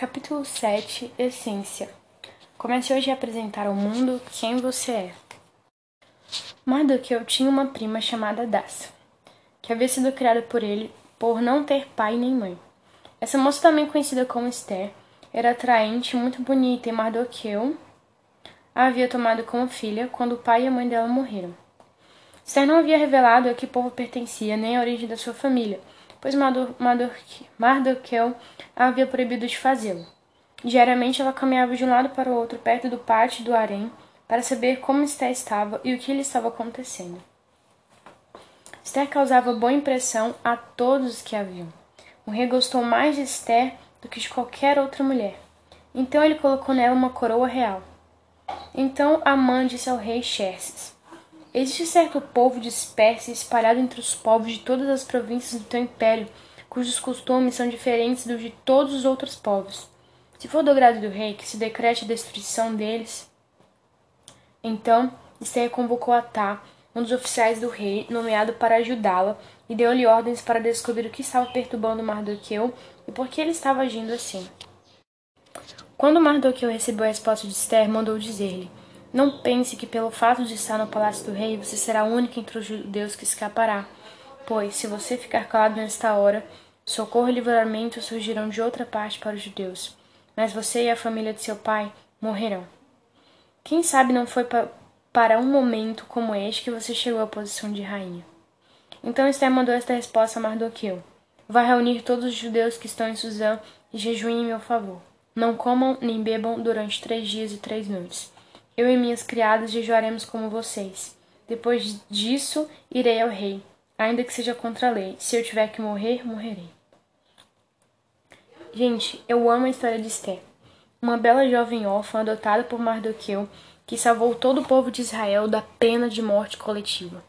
Capítulo 7 Essência Comece hoje a apresentar ao mundo quem você é. Mardoqueu tinha uma prima chamada Dassa, que havia sido criada por ele por não ter pai nem mãe. Essa moça, também conhecida como Esther, era atraente, muito bonita e Mardoqueu a havia tomado como filha quando o pai e a mãe dela morreram. Esther não havia revelado a que povo pertencia nem a origem da sua família, pois Mardoqueu havia proibido de fazê-lo. Diariamente ela caminhava de um lado para o outro perto do pátio do harém para saber como Esther estava e o que lhe estava acontecendo. Esther causava boa impressão a todos os que a viam. O rei gostou mais de Esther do que de qualquer outra mulher. Então ele colocou nela uma coroa real. Então Amã disse ao rei Xerxes: Existe certo povo disperso e espalhado entre os povos de todas as províncias do teu império, cujos costumes são diferentes dos de todos os outros povos. Se for do grado do rei que se decrete a destruição deles, então Esther convocou Atá, um dos oficiais do rei, nomeado para ajudá-la, e deu-lhe ordens para descobrir o que estava perturbando Mardoqueu e por que ele estava agindo assim. Quando Mardoqueu recebeu a resposta de Esther, mandou dizer-lhe: não pense que pelo fato de estar no palácio do rei você será a única entre os judeus que escapará, pois, se você ficar calado nesta hora, socorro e livramento surgirão de outra parte para os judeus, mas você e a família de seu pai morrerão. Quem sabe não foi pa para um momento como este que você chegou à posição de rainha. Então Esther mandou esta resposta a Mardoqueu: Vá reunir todos os judeus que estão em Suzã e jejuem em meu favor. Não comam nem bebam durante três dias e três noites eu e minhas criadas jejuaremos como vocês. Depois disso, irei ao rei, ainda que seja contra a lei. Se eu tiver que morrer, morrerei. Gente, eu amo a história de Esther. Uma bela jovem órfã adotada por Mardoqueu, que salvou todo o povo de Israel da pena de morte coletiva.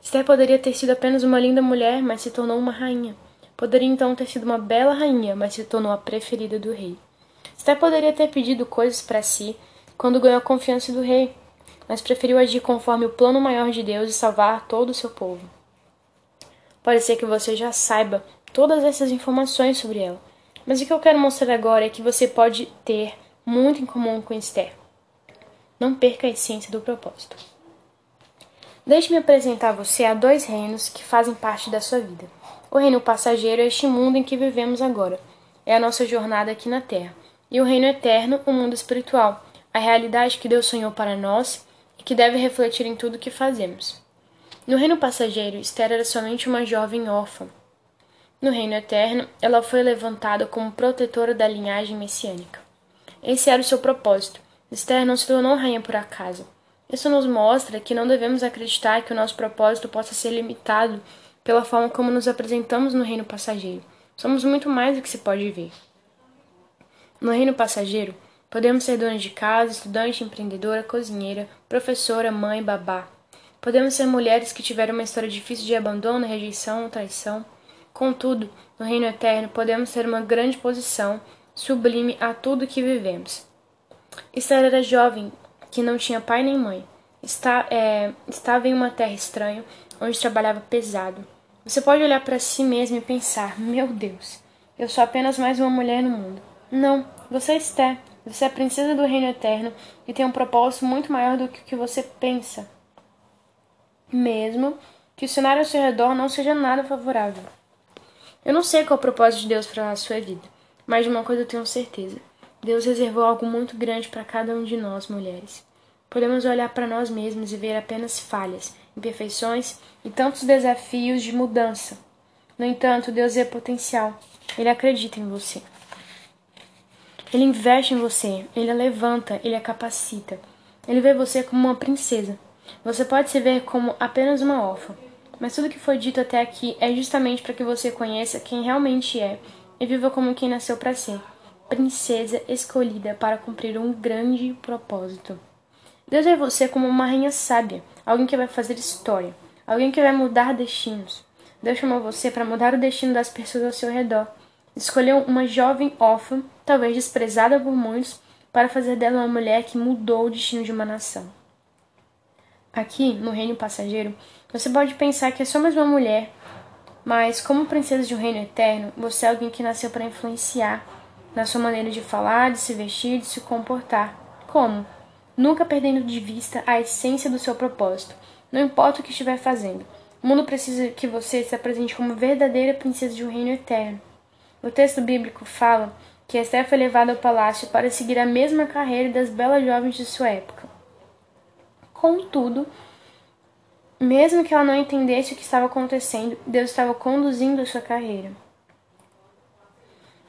Esther poderia ter sido apenas uma linda mulher, mas se tornou uma rainha. Poderia então ter sido uma bela rainha, mas se tornou a preferida do rei. Esther poderia ter pedido coisas para si, quando ganhou a confiança do rei, mas preferiu agir conforme o plano maior de Deus e salvar todo o seu povo. Pode ser que você já saiba todas essas informações sobre ela, mas o que eu quero mostrar agora é que você pode ter muito em comum com Esther. Não perca a essência do propósito. Deixe-me apresentar você a dois reinos que fazem parte da sua vida. O reino passageiro é este mundo em que vivemos agora, é a nossa jornada aqui na Terra, e o reino eterno, o mundo espiritual, a realidade que Deus sonhou para nós e que deve refletir em tudo o que fazemos. No reino passageiro, Esther era somente uma jovem órfã. No reino eterno, ela foi levantada como protetora da linhagem messiânica. Esse era o seu propósito. Esther não se tornou rainha por acaso. Isso nos mostra que não devemos acreditar que o nosso propósito possa ser limitado pela forma como nos apresentamos no reino passageiro. Somos muito mais do que se pode ver. No reino passageiro, Podemos ser donas de casa, estudante, empreendedora, cozinheira, professora, mãe, babá. Podemos ser mulheres que tiveram uma história difícil de abandono, rejeição, traição. Contudo, no reino eterno, podemos ter uma grande posição, sublime a tudo que vivemos. Esther era jovem, que não tinha pai nem mãe. Está, é, estava em uma terra estranha, onde trabalhava pesado. Você pode olhar para si mesmo e pensar: meu Deus, eu sou apenas mais uma mulher no mundo. Não, você é Esther. Você é princesa do reino eterno e tem um propósito muito maior do que o que você pensa. Mesmo que o cenário ao seu redor não seja nada favorável. Eu não sei qual é o propósito de Deus para a sua vida, mas de uma coisa eu tenho certeza. Deus reservou algo muito grande para cada um de nós, mulheres. Podemos olhar para nós mesmos e ver apenas falhas, imperfeições e tantos desafios de mudança. No entanto, Deus é potencial. Ele acredita em você. Ele investe em você, ele a levanta, ele a capacita. Ele vê você como uma princesa. Você pode se ver como apenas uma órfã. Mas tudo que foi dito até aqui é justamente para que você conheça quem realmente é e viva como quem nasceu para ser princesa escolhida para cumprir um grande propósito. Deus vê você como uma rainha sábia, alguém que vai fazer história, alguém que vai mudar destinos. Deus chamou você para mudar o destino das pessoas ao seu redor Escolheu uma jovem órfã, talvez desprezada por muitos, para fazer dela uma mulher que mudou o destino de uma nação. Aqui, no reino passageiro, você pode pensar que é só mais uma mulher, mas como princesa de um reino eterno, você é alguém que nasceu para influenciar na sua maneira de falar, de se vestir, de se comportar. Como? Nunca perdendo de vista a essência do seu propósito. Não importa o que estiver fazendo. O mundo precisa que você se apresente como verdadeira princesa de um reino eterno. O texto bíblico fala que Esther foi levada ao palácio para seguir a mesma carreira das belas jovens de sua época. Contudo, mesmo que ela não entendesse o que estava acontecendo, Deus estava conduzindo a sua carreira.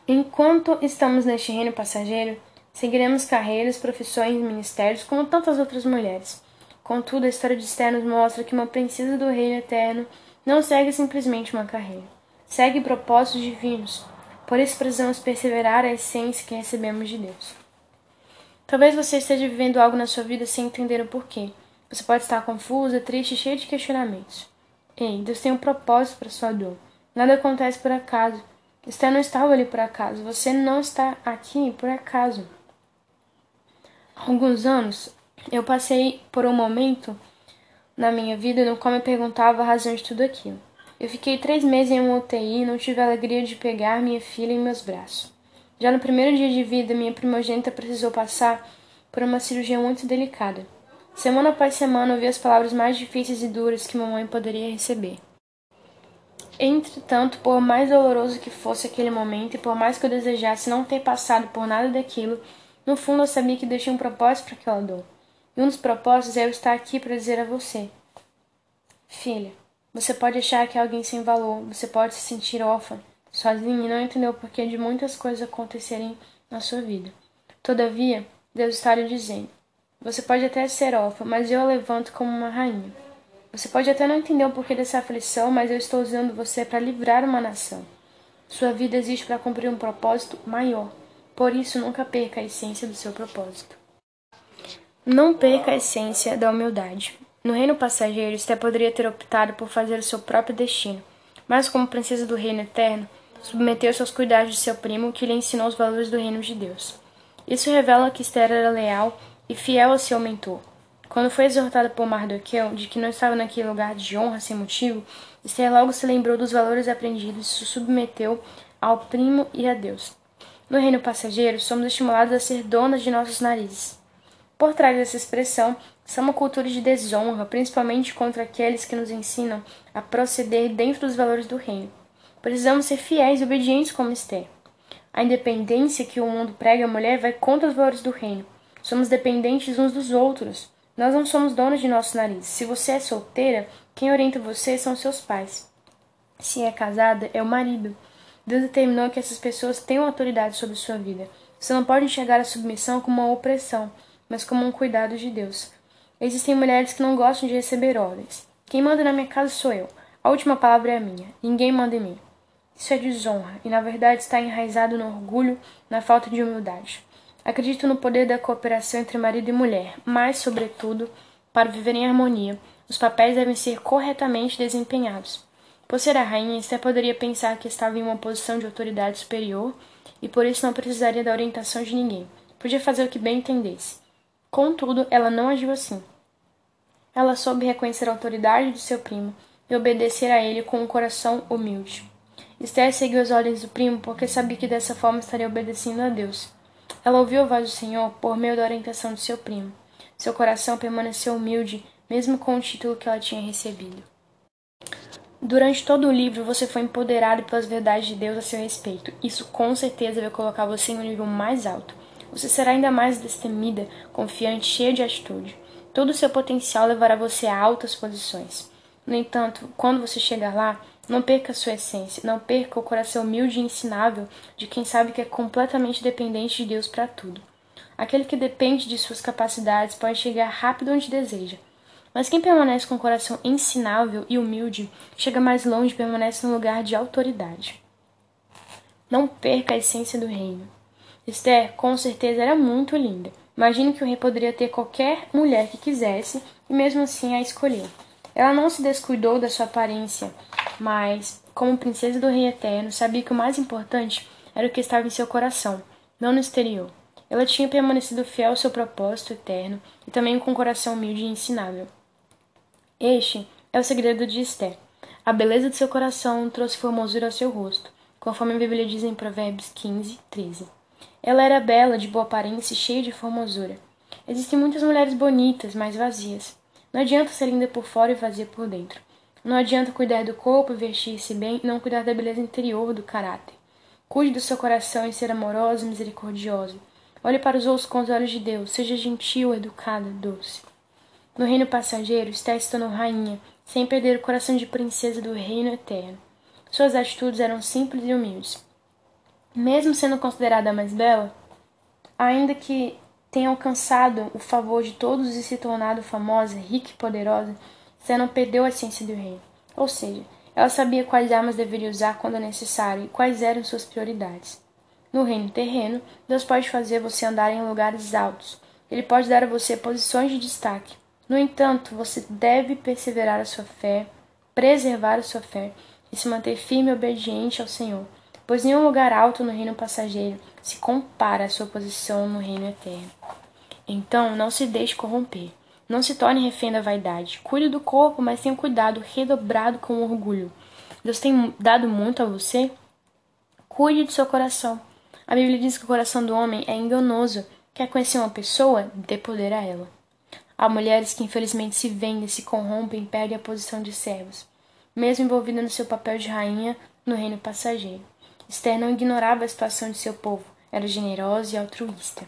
Enquanto estamos neste reino passageiro, seguiremos carreiras, profissões ministérios como tantas outras mulheres. Contudo, a história de Esther nos mostra que uma princesa do reino eterno não segue simplesmente uma carreira, segue propósitos divinos. Por isso precisamos perseverar a essência que recebemos de Deus. Talvez você esteja vivendo algo na sua vida sem entender o porquê. Você pode estar confusa, triste, cheio de questionamentos. Ei, Deus tem um propósito para sua dor. Nada acontece por acaso. Esther não estava ali por acaso. Você não está aqui por acaso. Há alguns anos, eu passei por um momento na minha vida no qual me perguntava a razão de tudo aquilo. Eu fiquei três meses em uma UTI e não tive a alegria de pegar minha filha em meus braços. Já no primeiro dia de vida, minha primogênita precisou passar por uma cirurgia muito delicada. Semana após semana ouvi as palavras mais difíceis e duras que mamãe poderia receber. Entretanto, por mais doloroso que fosse aquele momento e por mais que eu desejasse não ter passado por nada daquilo, no fundo eu sabia que deixei um propósito para aquela dor. E um dos propósitos é eu estar aqui para dizer a você: Filha, você pode achar que é alguém sem valor, você pode se sentir órfã, sozinha e não entender o porquê de muitas coisas acontecerem na sua vida. Todavia, Deus está lhe dizendo: você pode até ser órfã, mas eu a levanto como uma rainha. Você pode até não entender o porquê dessa aflição, mas eu estou usando você para livrar uma nação. Sua vida existe para cumprir um propósito maior. Por isso, nunca perca a essência do seu propósito. Não perca a essência da humildade. No reino passageiro, Esté poderia ter optado por fazer o seu próprio destino, mas como princesa do reino eterno, submeteu-se aos cuidados de seu primo, que lhe ensinou os valores do reino de Deus. Isso revela que Esther era leal e fiel ao seu mentor. Quando foi exortada por Mardoqueu de que não estava naquele lugar de honra sem motivo, Esther logo se lembrou dos valores aprendidos e se submeteu ao primo e a Deus. No reino passageiro, somos estimulados a ser donas de nossos narizes. Por trás dessa expressão, está uma cultura de desonra, principalmente contra aqueles que nos ensinam a proceder dentro dos valores do reino. Precisamos ser fiéis e obedientes como Esther. A independência que o mundo prega à mulher vai contra os valores do reino. Somos dependentes uns dos outros. Nós não somos donos de nosso nariz. Se você é solteira, quem orienta você são seus pais. Se é casada, é o marido. Deus determinou que essas pessoas tenham autoridade sobre sua vida. Você não pode enxergar a submissão como uma opressão, mas como um cuidado de Deus. Existem mulheres que não gostam de receber ordens. Quem manda na minha casa sou eu. A última palavra é minha. Ninguém manda em mim. Isso é desonra e, na verdade, está enraizado no orgulho, na falta de humildade. Acredito no poder da cooperação entre marido e mulher, mas, sobretudo, para viver em harmonia, os papéis devem ser corretamente desempenhados. Por ser a rainha, Esther poderia pensar que estava em uma posição de autoridade superior e por isso não precisaria da orientação de ninguém. Podia fazer o que bem entendesse. Contudo, ela não agiu assim. Ela soube reconhecer a autoridade de seu primo e obedecer a ele com um coração humilde. Esther seguiu as ordens do primo porque sabia que dessa forma estaria obedecendo a Deus. Ela ouviu a voz do Senhor por meio da orientação de seu primo. Seu coração permaneceu humilde, mesmo com o título que ela tinha recebido. Durante todo o livro, você foi empoderado pelas verdades de Deus a seu respeito. Isso com certeza vai colocar você em um nível mais alto. Você será ainda mais destemida, confiante, cheia de atitude. Todo o seu potencial levará você a altas posições. No entanto, quando você chegar lá, não perca a sua essência, não perca o coração humilde e ensinável de quem sabe que é completamente dependente de Deus para tudo. Aquele que depende de suas capacidades pode chegar rápido onde deseja. Mas quem permanece com o coração ensinável e humilde chega mais longe e permanece no lugar de autoridade. Não perca a essência do reino. Esther, com certeza, era muito linda. Imagine que o rei poderia ter qualquer mulher que quisesse e mesmo assim a escolheu. Ela não se descuidou da sua aparência, mas, como princesa do Rei Eterno, sabia que o mais importante era o que estava em seu coração, não no exterior. Ela tinha permanecido fiel ao seu propósito eterno e também com um coração humilde e ensinável. Este é o segredo de Esther. A beleza de seu coração trouxe formosura ao seu rosto, conforme a Bíblia diz em Provérbios 15, 13. Ela era bela, de boa aparência e cheia de formosura. Existem muitas mulheres bonitas, mas vazias. Não adianta ser linda por fora e vazia por dentro. Não adianta cuidar do corpo vestir-se bem e não cuidar da beleza interior do caráter. Cuide do seu coração em ser amoroso e misericordioso. Olhe para os outros com os olhos de Deus. Seja gentil, educada, doce. No reino passageiro, está se tornou rainha, sem perder o coração de princesa do reino eterno. Suas atitudes eram simples e humildes. Mesmo sendo considerada a mais bela, ainda que tenha alcançado o favor de todos e se tornado famosa, rica e poderosa, você não perdeu a essência do reino. Ou seja, ela sabia quais armas deveria usar quando necessário e quais eram suas prioridades. No reino terreno, Deus pode fazer você andar em lugares altos. Ele pode dar a você posições de destaque. No entanto, você deve perseverar a sua fé, preservar a sua fé e se manter firme e obediente ao Senhor, pois nenhum lugar alto no reino passageiro se compara à sua posição no reino eterno. Então, não se deixe corromper. Não se torne refém da vaidade. Cuide do corpo, mas tenha cuidado redobrado com orgulho. Deus tem dado muito a você? Cuide do seu coração. A Bíblia diz que o coração do homem é enganoso. Quer conhecer uma pessoa? Dê poder a ela. Há mulheres que infelizmente se vendem, se corrompem e perdem a posição de servos, mesmo envolvida no seu papel de rainha no reino passageiro. Esther não ignorava a situação de seu povo, era generosa e altruísta.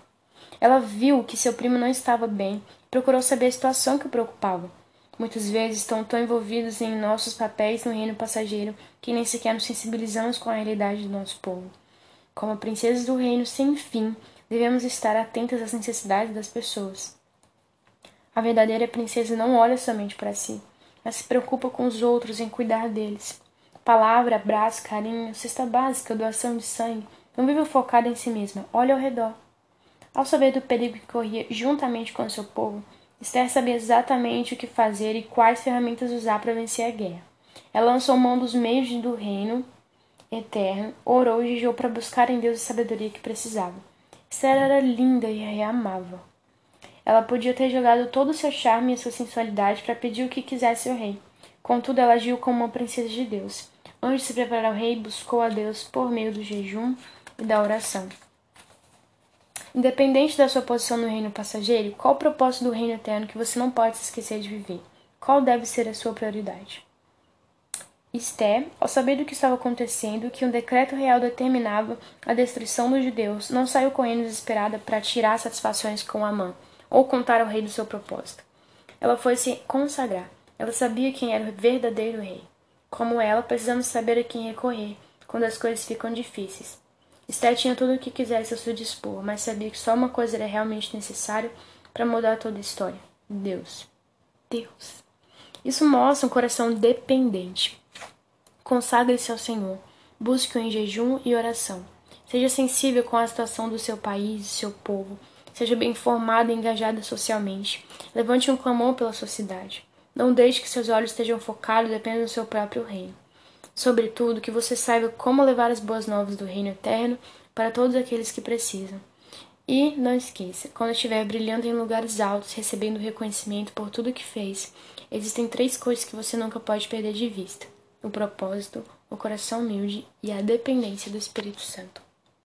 Ela viu que seu primo não estava bem e procurou saber a situação que o preocupava. Muitas vezes estão tão envolvidos em nossos papéis no reino passageiro que nem sequer nos sensibilizamos com a realidade do nosso povo. Como princesas do reino sem fim, devemos estar atentas às necessidades das pessoas. A verdadeira princesa não olha somente para si, mas se preocupa com os outros em cuidar deles. Palavra, abraço, carinho, cesta básica, doação de sangue. Não vive focada em si mesma, olha ao redor. Ao saber do perigo que corria juntamente com seu povo, Esther sabia exatamente o que fazer e quais ferramentas usar para vencer a guerra. Ela lançou mão dos meios do reino eterno, orou e jejuou para buscar em Deus a sabedoria que precisava. Esther era linda e a amava. Ela podia ter jogado todo o seu charme e sua sensualidade para pedir o que quisesse ao rei. Contudo, ela agiu como uma princesa de Deus. Antes de se preparar ao rei, buscou a Deus por meio do jejum e da oração. Independente da sua posição no reino passageiro, qual o propósito do reino eterno que você não pode se esquecer de viver? Qual deve ser a sua prioridade? Esté, ao saber do que estava acontecendo, que um decreto real determinava a destruição dos judeus, não saiu correndo desesperada para tirar satisfações com Amã ou contar ao rei do seu propósito. Ela foi se consagrar. Ela sabia quem era o verdadeiro rei. Como ela, precisamos saber a quem recorrer quando as coisas ficam difíceis. Esther tinha tudo o que quisesse ao seu dispor, mas sabia que só uma coisa era realmente necessário para mudar toda a história: Deus. Deus. Isso mostra um coração dependente. Consagre-se ao Senhor. Busque-o em jejum e oração. Seja sensível com a situação do seu país e seu povo. Seja bem informado e engajado socialmente. Levante um clamor pela sua cidade. Não deixe que seus olhos estejam focados apenas no seu próprio reino. Sobretudo, que você saiba como levar as boas novas do reino eterno para todos aqueles que precisam. E não esqueça, quando estiver brilhando em lugares altos, recebendo reconhecimento por tudo que fez, existem três coisas que você nunca pode perder de vista: o propósito, o coração humilde e a dependência do Espírito Santo.